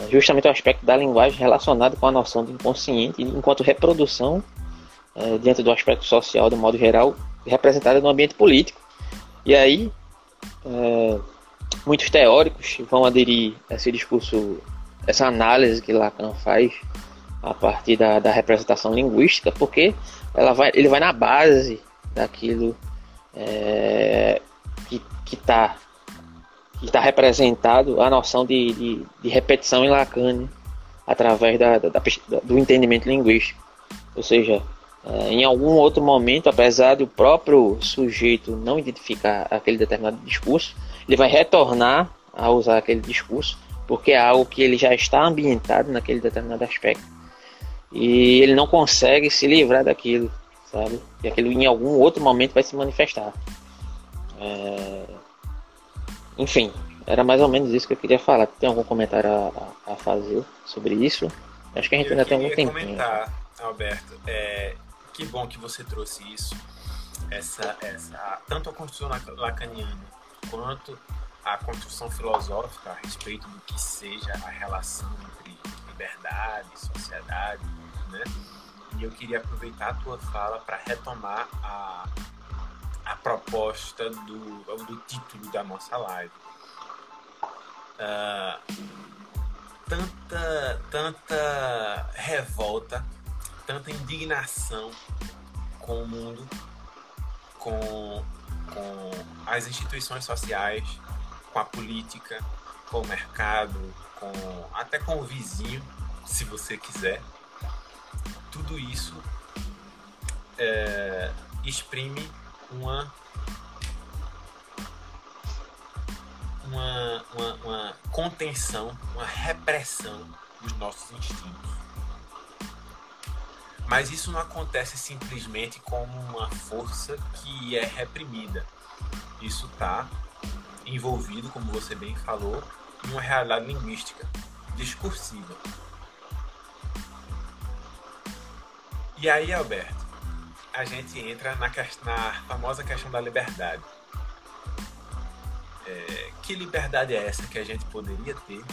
justamente o aspecto da linguagem relacionado com a noção de inconsciente, enquanto reprodução, é, dentro do aspecto social, de modo geral, representada no ambiente político. E aí, é, muitos teóricos vão aderir a esse discurso, essa análise que Lacan faz a partir da, da representação linguística, porque ela vai, ele vai na base daquilo é, que está está representado a noção de, de, de, repetição em Lacan através da, da, da, do entendimento linguístico. Ou seja, é, em algum outro momento, apesar do próprio sujeito não identificar aquele determinado discurso, ele vai retornar a usar aquele discurso porque é algo que ele já está ambientado naquele determinado aspecto e ele não consegue se livrar daquilo, sabe? E aquilo em algum outro momento vai se manifestar. É, enfim, era mais ou menos isso que eu queria falar. Tem algum comentário a, a fazer sobre isso? Acho que a gente eu ainda tem algum tempo. comentar, Alberto, é, que bom que você trouxe isso. Essa, essa, tanto a construção lacaniana quanto a construção filosófica a respeito do que seja a relação entre liberdade, sociedade, né? E eu queria aproveitar a tua fala para retomar a, a proposta do, do título da nossa live. Uh, tanta, tanta revolta, tanta indignação com o mundo, com, com as instituições sociais, com a política, com o mercado, com até com o vizinho, se você quiser. Tudo isso é, exprime uma uma, uma, uma contenção, uma repressão dos nossos instintos. Mas isso não acontece simplesmente como uma força que é reprimida. Isso está envolvido, como você bem falou, em uma realidade linguística, discursiva. E aí, Alberto, a gente entra na, na famosa questão da liberdade. É, que liberdade é essa que a gente poderia ter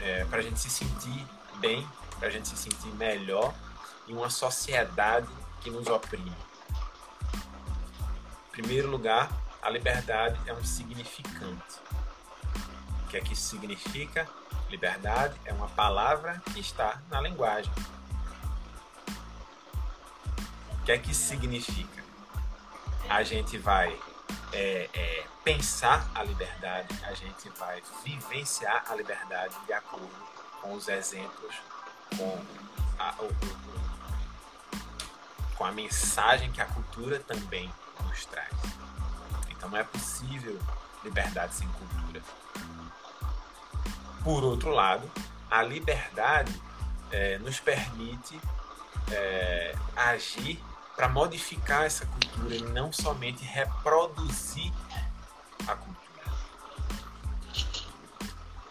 é, para a gente se sentir bem, para a gente se sentir melhor em uma sociedade que nos oprime? Em primeiro lugar, a liberdade é um significante. O que é que isso significa? Liberdade é uma palavra que está na linguagem. O que é que significa? A gente vai é, é, pensar a liberdade, a gente vai vivenciar a liberdade de acordo com os exemplos, com a, com a mensagem que a cultura também nos traz. Então não é possível liberdade sem cultura. Por outro lado, a liberdade é, nos permite é, agir para modificar essa cultura e não somente reproduzir a cultura.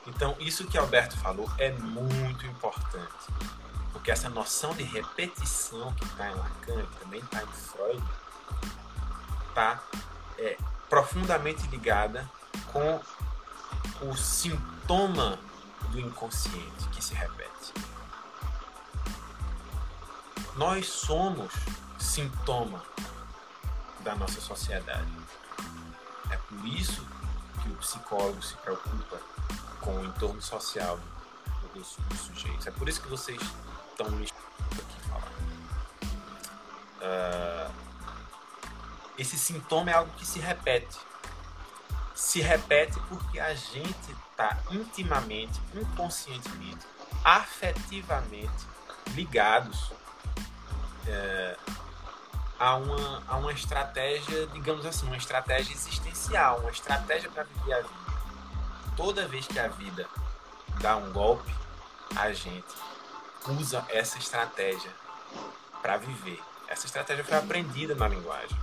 Então, isso que Alberto falou é muito importante, porque essa noção de repetição que está em Lacan, que também está em Freud, está é, profundamente ligada com o sintoma do inconsciente que se repete. Nós somos sintoma da nossa sociedade. É por isso que o psicólogo se preocupa com o entorno social dos, dos sujeitos. É por isso que vocês estão me aqui falar. Uh, esse sintoma é algo que se repete. Se repete porque a gente está intimamente, inconscientemente, afetivamente ligados é, a, uma, a uma estratégia, digamos assim, uma estratégia existencial, uma estratégia para viver a vida. Toda vez que a vida dá um golpe, a gente usa essa estratégia para viver. Essa estratégia foi aprendida na linguagem.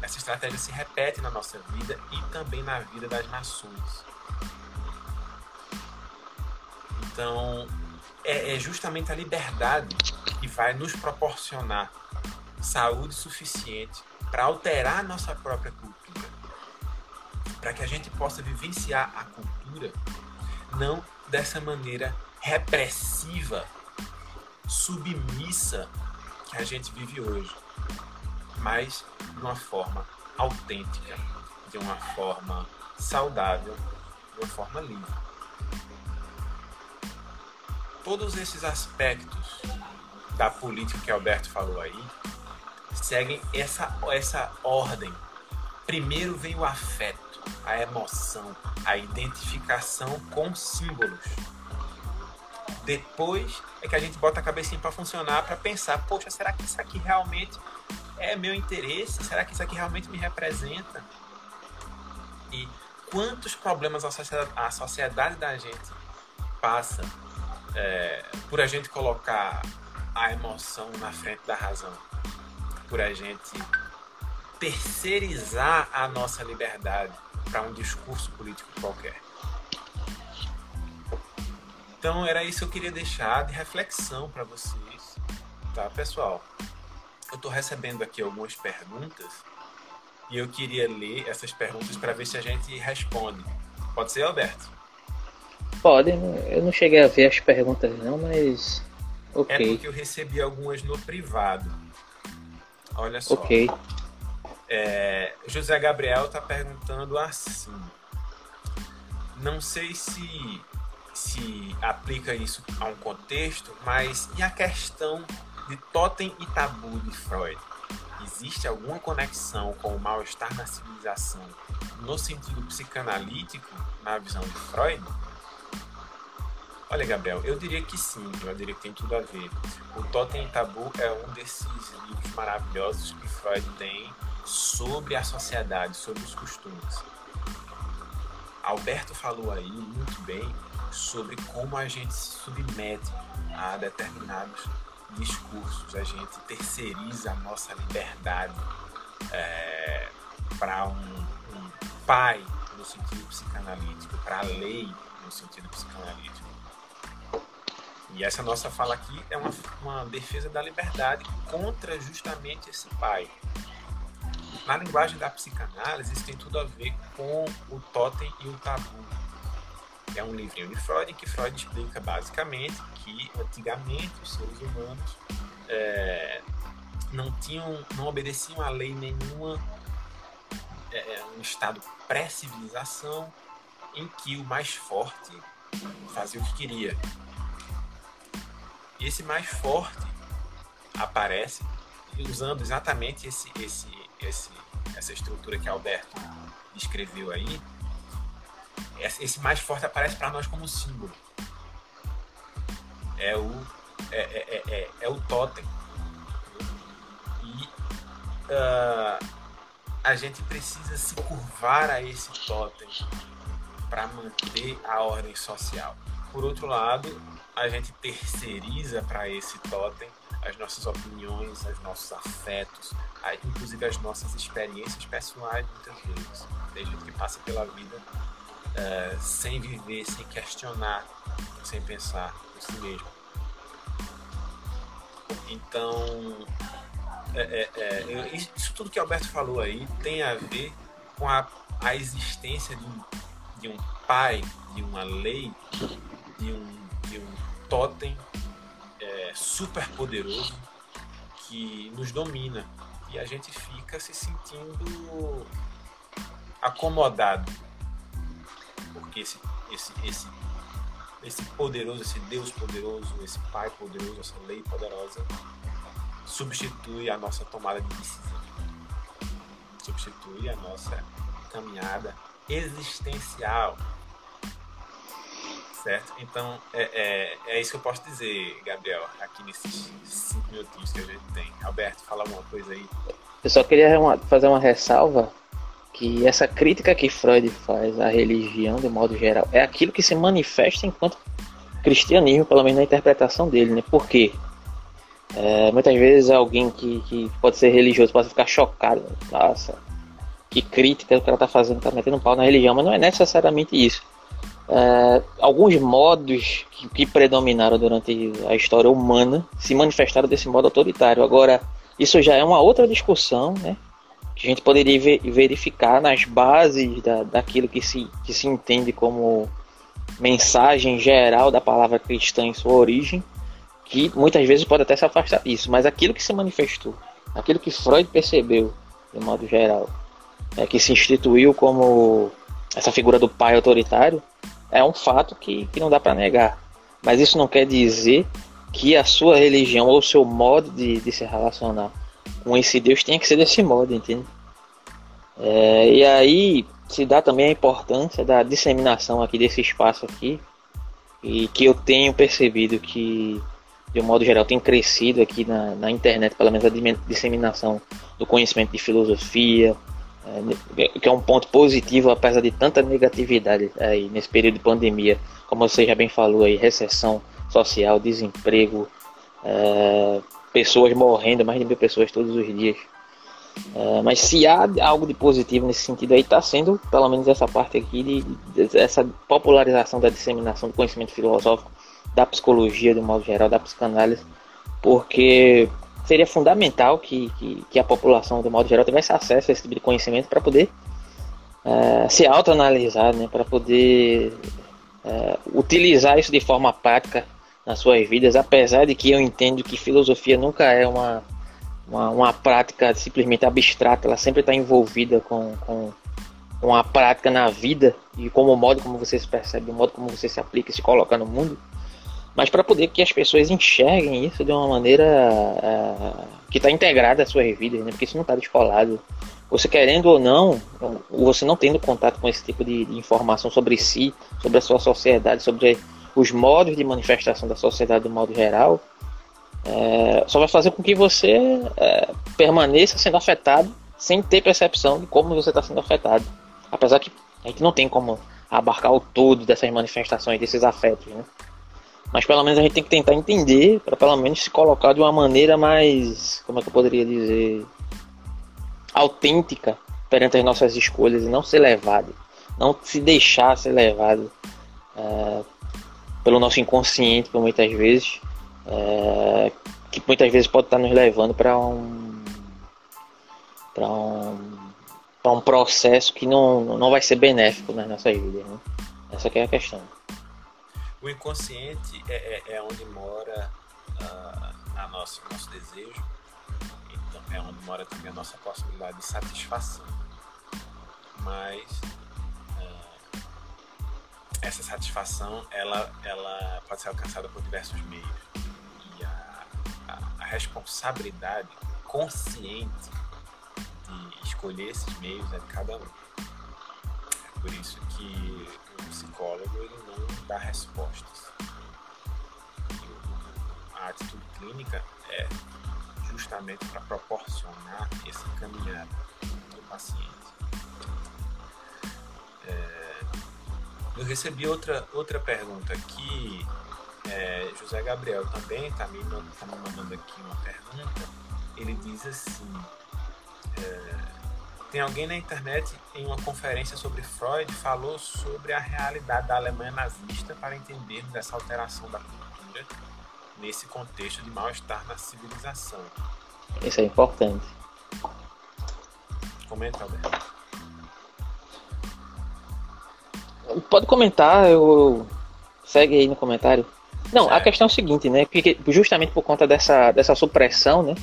Essa estratégia se repete na nossa vida e também na vida das nações. Então, é, é justamente a liberdade que vai nos proporcionar saúde suficiente para alterar nossa própria cultura. Para que a gente possa vivenciar a cultura não dessa maneira repressiva, submissa que a gente vive hoje, mas de uma forma autêntica, de uma forma saudável, de uma forma livre. Todos esses aspectos da política que Alberto falou aí seguem essa, essa ordem. Primeiro vem o afeto, a emoção, a identificação com símbolos. Depois é que a gente bota a cabecinha para funcionar, para pensar, poxa, será que isso aqui realmente é meu interesse? Será que isso aqui realmente me representa? E quantos problemas a sociedade, a sociedade da gente passa é, por a gente colocar a emoção na frente da razão? Por a gente terceirizar a nossa liberdade para um discurso político qualquer. Então era isso que eu queria deixar de reflexão para vocês, tá, pessoal? Eu estou recebendo aqui algumas perguntas e eu queria ler essas perguntas para ver se a gente responde. Pode ser, Alberto? Pode. Eu não cheguei a ver as perguntas não, mas ok. É porque eu recebi algumas no privado. Olha só. Ok. É, José Gabriel está perguntando assim. Não sei se se aplica isso a um contexto, mas e a questão de totem e tabu de Freud? Existe alguma conexão com o mal-estar na civilização no sentido psicanalítico na visão de Freud? Olha, Gabriel, eu diria que sim, eu diria que tem tudo a ver. O Totem e Tabu é um desses livros maravilhosos que Freud tem sobre a sociedade, sobre os costumes. Alberto falou aí muito bem sobre como a gente se submete a determinados discursos, a gente terceiriza a nossa liberdade é, para um, um pai no sentido psicanalítico, para a lei no sentido psicanalítico. E essa nossa fala aqui é uma, uma defesa da liberdade contra justamente esse pai. Na linguagem da psicanálise, isso tem tudo a ver com o totem e o tabu. É um livrinho de Freud que Freud explica basicamente que antigamente os seres humanos é, não tinham, não obedeciam a lei nenhuma, é, é um estado pré-civilização em que o mais forte fazia o que queria e esse mais forte aparece usando exatamente esse, esse, esse, essa estrutura que Alberto descreveu aí. Esse mais forte aparece para nós como símbolo. É o, é, é, é, é, é o totem. E uh, a gente precisa se curvar a esse totem para manter a ordem social. Por outro lado, a gente terceiriza para esse totem as nossas opiniões, os nossos afetos, inclusive as nossas experiências pessoais, muitas vezes. Tem gente que passa pela vida uh, sem viver, sem questionar, sem pensar por si mesmo. Então, é, é, é, isso tudo que Alberto falou aí tem a ver com a, a existência de um, de um pai, de uma lei, de um, de um totem é, super poderoso que nos domina. E a gente fica se sentindo acomodado. Porque esse, esse, esse, esse poderoso, esse Deus poderoso, esse Pai poderoso, essa lei poderosa substitui a nossa tomada de decisão, substitui a nossa caminhada existencial. Certo? Então, é, é, é isso que eu posso dizer, Gabriel, aqui nesses cinco minutinhos que a gente tem. Alberto, fala alguma coisa aí. Eu só queria fazer uma ressalva que essa crítica que Freud faz à religião de modo geral é aquilo que se manifesta enquanto cristianismo, pelo menos na interpretação dele, né? Por quê? É, muitas vezes alguém que, que pode ser religioso pode ficar chocado, nossa, que crítica o cara tá fazendo, tá metendo um pau na religião, mas não é necessariamente isso. É, alguns modos que, que, predominaram durante a história humana se manifestaram desse modo autoritário. Agora, isso já é uma outra discussão, né? Que a gente poderia verificar nas bases da, daquilo que se, que se entende como mensagem geral da palavra cristã em sua origem, que muitas vezes pode até se afastar disso, mas aquilo que se manifestou, aquilo que Freud percebeu, de modo geral, é, que se instituiu como essa figura do pai autoritário, é um fato que, que não dá para negar. Mas isso não quer dizer que a sua religião ou o seu modo de, de se relacionar com esse Deus tenha que ser desse modo, entende? É, e aí se dá também a importância da disseminação aqui desse espaço aqui e que eu tenho percebido que de um modo geral tem crescido aqui na, na internet, pelo menos a disseminação do conhecimento de filosofia, que é um ponto positivo apesar de tanta negatividade aí nesse período de pandemia, como você já bem falou aí, recessão social, desemprego, é, pessoas morrendo, mais de mil pessoas todos os dias. É, mas se há algo de positivo nesse sentido aí, está sendo pelo menos essa parte aqui de, de, essa popularização da disseminação do conhecimento filosófico, da psicologia de um modo geral, da psicanálise, porque seria fundamental que, que, que, a população, de modo geral, tivesse acesso a esse tipo de conhecimento para poder é, se autoanalisar, né, para poder é, utilizar isso de forma prática nas suas vidas, apesar de que eu entendo que filosofia nunca é uma, uma, uma prática simplesmente abstrata, ela sempre está envolvida com, com, com a prática na vida e como o modo como você se percebe, o modo como você se aplica e se coloca no mundo mas para poder que as pessoas enxerguem isso de uma maneira é, que está integrada às suas vidas, né? porque isso não está descolado. Você querendo ou não, você não tendo contato com esse tipo de, de, informação sobre si, sobre a sua sociedade, sobre os modos de manifestação da sociedade de modo geral, é, só vai fazer com que você é, permaneça sendo afetado sem ter percepção de como você está sendo afetado. Apesar que a gente não tem como abarcar o todo dessas manifestações, desses afetos, né? Mas pelo menos a gente tem que tentar entender para pelo menos se colocar de uma maneira mais, como é que eu poderia dizer, autêntica perante as nossas escolhas e não ser levado, não se deixar ser levado é, pelo nosso inconsciente, por muitas vezes, é, que muitas vezes pode estar nos levando para um para um para um processo que não, não vai ser benéfico nas nossas vidas. Né? Essa é a questão. O inconsciente é, é, é onde mora uh, a nossa, o nosso desejo, então é onde mora também a nossa possibilidade de satisfação. Mas uh, essa satisfação ela, ela pode ser alcançada por diversos meios. E a, a, a responsabilidade consciente de escolher esses meios é de cada um. É por isso que o psicólogo ele não dá respostas. A atitude clínica é justamente para proporcionar esse caminhada do paciente. É, eu recebi outra, outra pergunta aqui. É, José Gabriel também está me, tá me mandando aqui uma pergunta. Ele diz assim: é, tem alguém na internet, em uma conferência sobre Freud, falou sobre a realidade da Alemanha nazista para entendermos essa alteração da cultura nesse contexto de mal-estar na civilização. Isso é importante. Comenta, Alberto. Pode comentar, eu segue aí no comentário. Não, certo. a questão é o seguinte, né? Porque justamente por conta dessa, dessa supressão, né?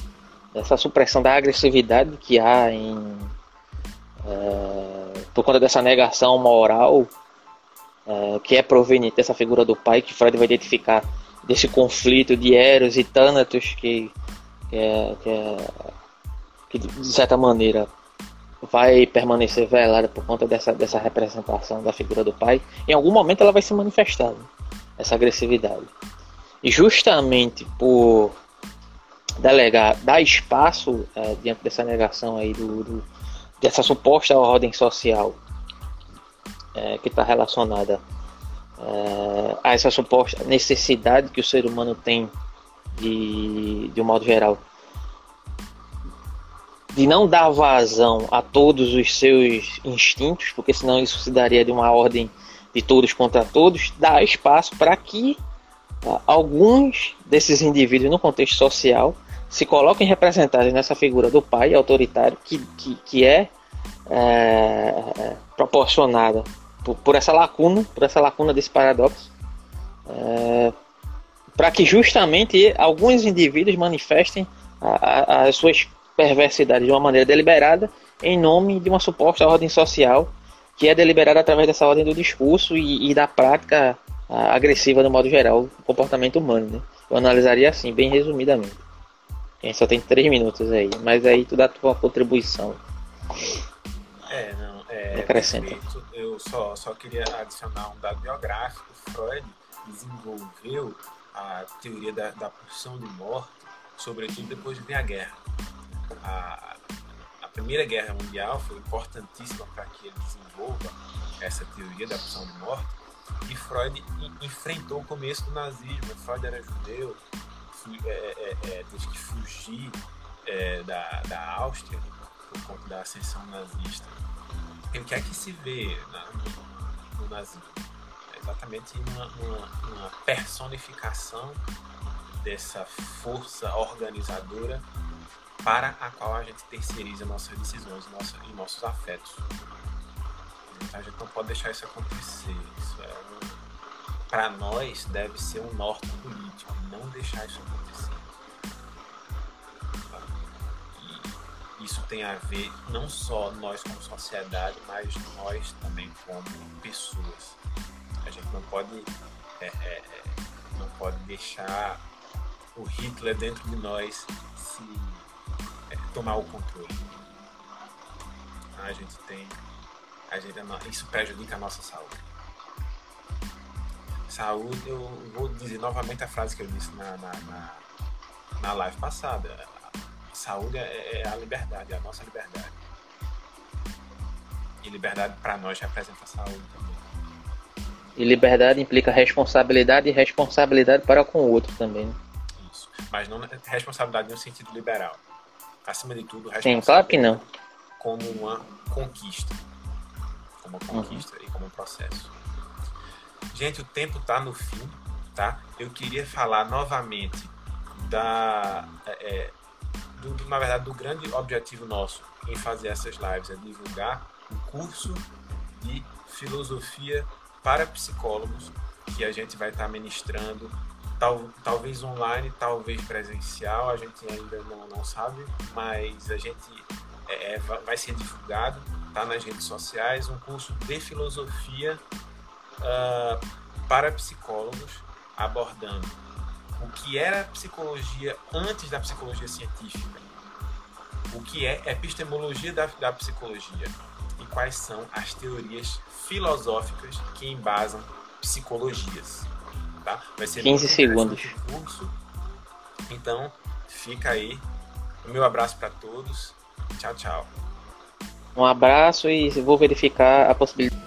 Dessa supressão da agressividade que há em é, por conta dessa negação moral é, que é proveniente dessa figura do pai, que Freud vai identificar desse conflito de Eros e Thanatos, que, que, é, que, é, que de certa maneira vai permanecer velada por conta dessa, dessa representação da figura do pai. Em algum momento ela vai se manifestar, né? essa agressividade. E justamente por delegar, dar espaço é, diante dessa negação aí do, do dessa suposta ordem social é, que está relacionada é, a essa suposta necessidade que o ser humano tem de, de um modo geral de não dar vazão a todos os seus instintos, porque senão isso se daria de uma ordem de todos contra todos, dá espaço para que uh, alguns desses indivíduos no contexto social se coloquem representados nessa figura do pai autoritário que, que, que é, é proporcionada por, por, essa lacuna, por essa lacuna desse paradoxo, é, para que justamente alguns indivíduos manifestem as suas perversidades de uma maneira deliberada em nome de uma suposta ordem social que é deliberada através dessa ordem do discurso e, e da prática agressiva no modo geral do comportamento humano. Né? Eu analisaria assim, bem resumidamente. A gente só tem três minutos aí, mas aí tu dá a tua contribuição. É, não, é. Acrescenta. Eu só, só queria adicionar um dado biográfico. Freud desenvolveu a teoria da, da pulsão de morte, sobretudo depois de a guerra. A, a Primeira Guerra Mundial foi importantíssima para que ele desenvolva essa teoria da pulsão de morte. E Freud enfrentou o começo do nazismo. Freud era judeu, é, é, é, teve que fugir é, da, da Áustria por conta da ascensão nazista. E o que é que se vê na, no, nazismo? É exatamente uma, uma, uma personificação dessa força organizadora para a qual a gente terceiriza nossas decisões nossa, e nossos afetos. Então a gente não pode deixar isso acontecer. Isso é para nós deve ser um norte político, não deixar isso acontecer. E isso tem a ver não só nós como sociedade, mas nós também como pessoas. A gente não pode, é, é, é não pode deixar o Hitler dentro de nós se é, tomar o controle. A gente tem, a gente, isso prejudica a nossa saúde. Saúde, eu vou dizer novamente a frase que eu disse na, na, na, na live passada. Saúde é, é a liberdade, é a nossa liberdade. E liberdade para nós representa saúde também. E liberdade implica responsabilidade e responsabilidade para com o outro também. Isso. Mas não responsabilidade no sentido liberal acima de tudo, Sim, claro que não. Como uma conquista. Como uma conquista uhum. e como um processo. Gente, o tempo está no fim, tá? Eu queria falar novamente da. É, é, do, na verdade, do grande objetivo nosso em fazer essas lives é divulgar o curso de filosofia para psicólogos que a gente vai estar ministrando tal, talvez online, talvez presencial, a gente ainda não, não sabe, mas a gente é, é vai ser divulgado, tá nas redes sociais, um curso de filosofia uh, para psicólogos, abordando o que era psicologia antes da psicologia científica, o que é epistemologia da, da psicologia e quais são as teorias filosóficas que embasam psicologias tá? Vai ser 15 segundos. Curso. Então, fica aí. O meu abraço para todos. Tchau, tchau. Um abraço e vou verificar a possibilidade.